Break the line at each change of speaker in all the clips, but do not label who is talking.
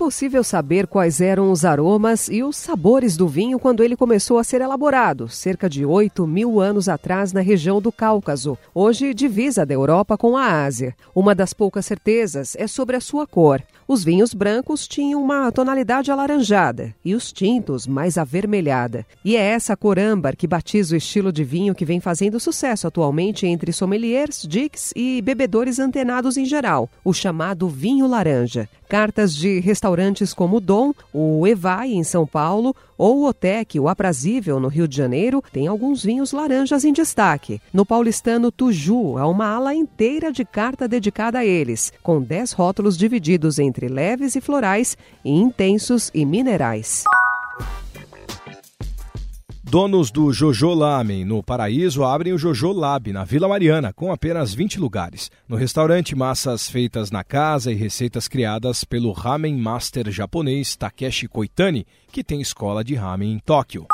Impossível saber quais eram os aromas e os sabores do vinho quando ele começou a ser elaborado, cerca de 8 mil anos atrás, na região do Cáucaso, hoje divisa da Europa com a Ásia. Uma das poucas certezas é sobre a sua cor. Os vinhos brancos tinham uma tonalidade alaranjada e os tintos mais avermelhada. E é essa cor âmbar que batiza o estilo de vinho que vem fazendo sucesso atualmente entre sommeliers, dicks e bebedores antenados em geral, o chamado vinho laranja. Cartas de restaurantes como o Dom, o Evai em São Paulo ou o Otec, o Aprazível no Rio de Janeiro, tem alguns vinhos laranjas em destaque. No paulistano Tuju, há uma ala inteira de carta dedicada a eles, com 10 rótulos divididos entre leves e florais, e intensos e minerais.
Donos do Jojo Lamen no Paraíso abrem o Jojo Lab na Vila Mariana, com apenas 20 lugares. No restaurante, massas feitas na casa e receitas criadas pelo ramen master japonês Takeshi Koitani, que tem escola de ramen em Tóquio.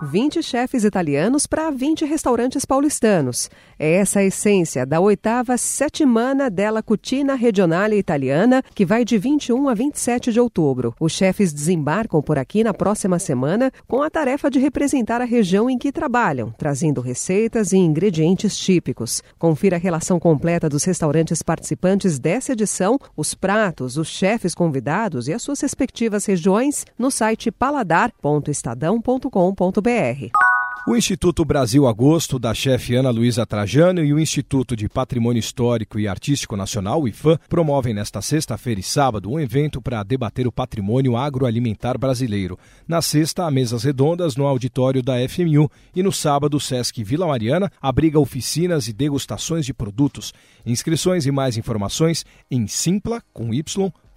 20 chefes italianos para 20 restaurantes paulistanos. É essa a essência da oitava Settimana della Cucina Regionale Italiana, que vai de 21 a 27 de outubro. Os chefes desembarcam por aqui na próxima semana com a tarefa de representar a região em que trabalham, trazendo receitas e ingredientes típicos. Confira a relação completa dos restaurantes participantes dessa edição, os pratos, os chefes convidados e as suas respectivas regiões no site paladar.estadão.com.br.
O Instituto Brasil Agosto, da chefe Ana Luísa Trajano, e o Instituto de Patrimônio Histórico e Artístico Nacional, IFAM, promovem nesta sexta-feira e sábado um evento para debater o patrimônio agroalimentar brasileiro. Na sexta, há mesas redondas no auditório da FMU e no sábado, o Sesc Vila Mariana abriga oficinas e degustações de produtos. Inscrições e mais informações em simpla, com y,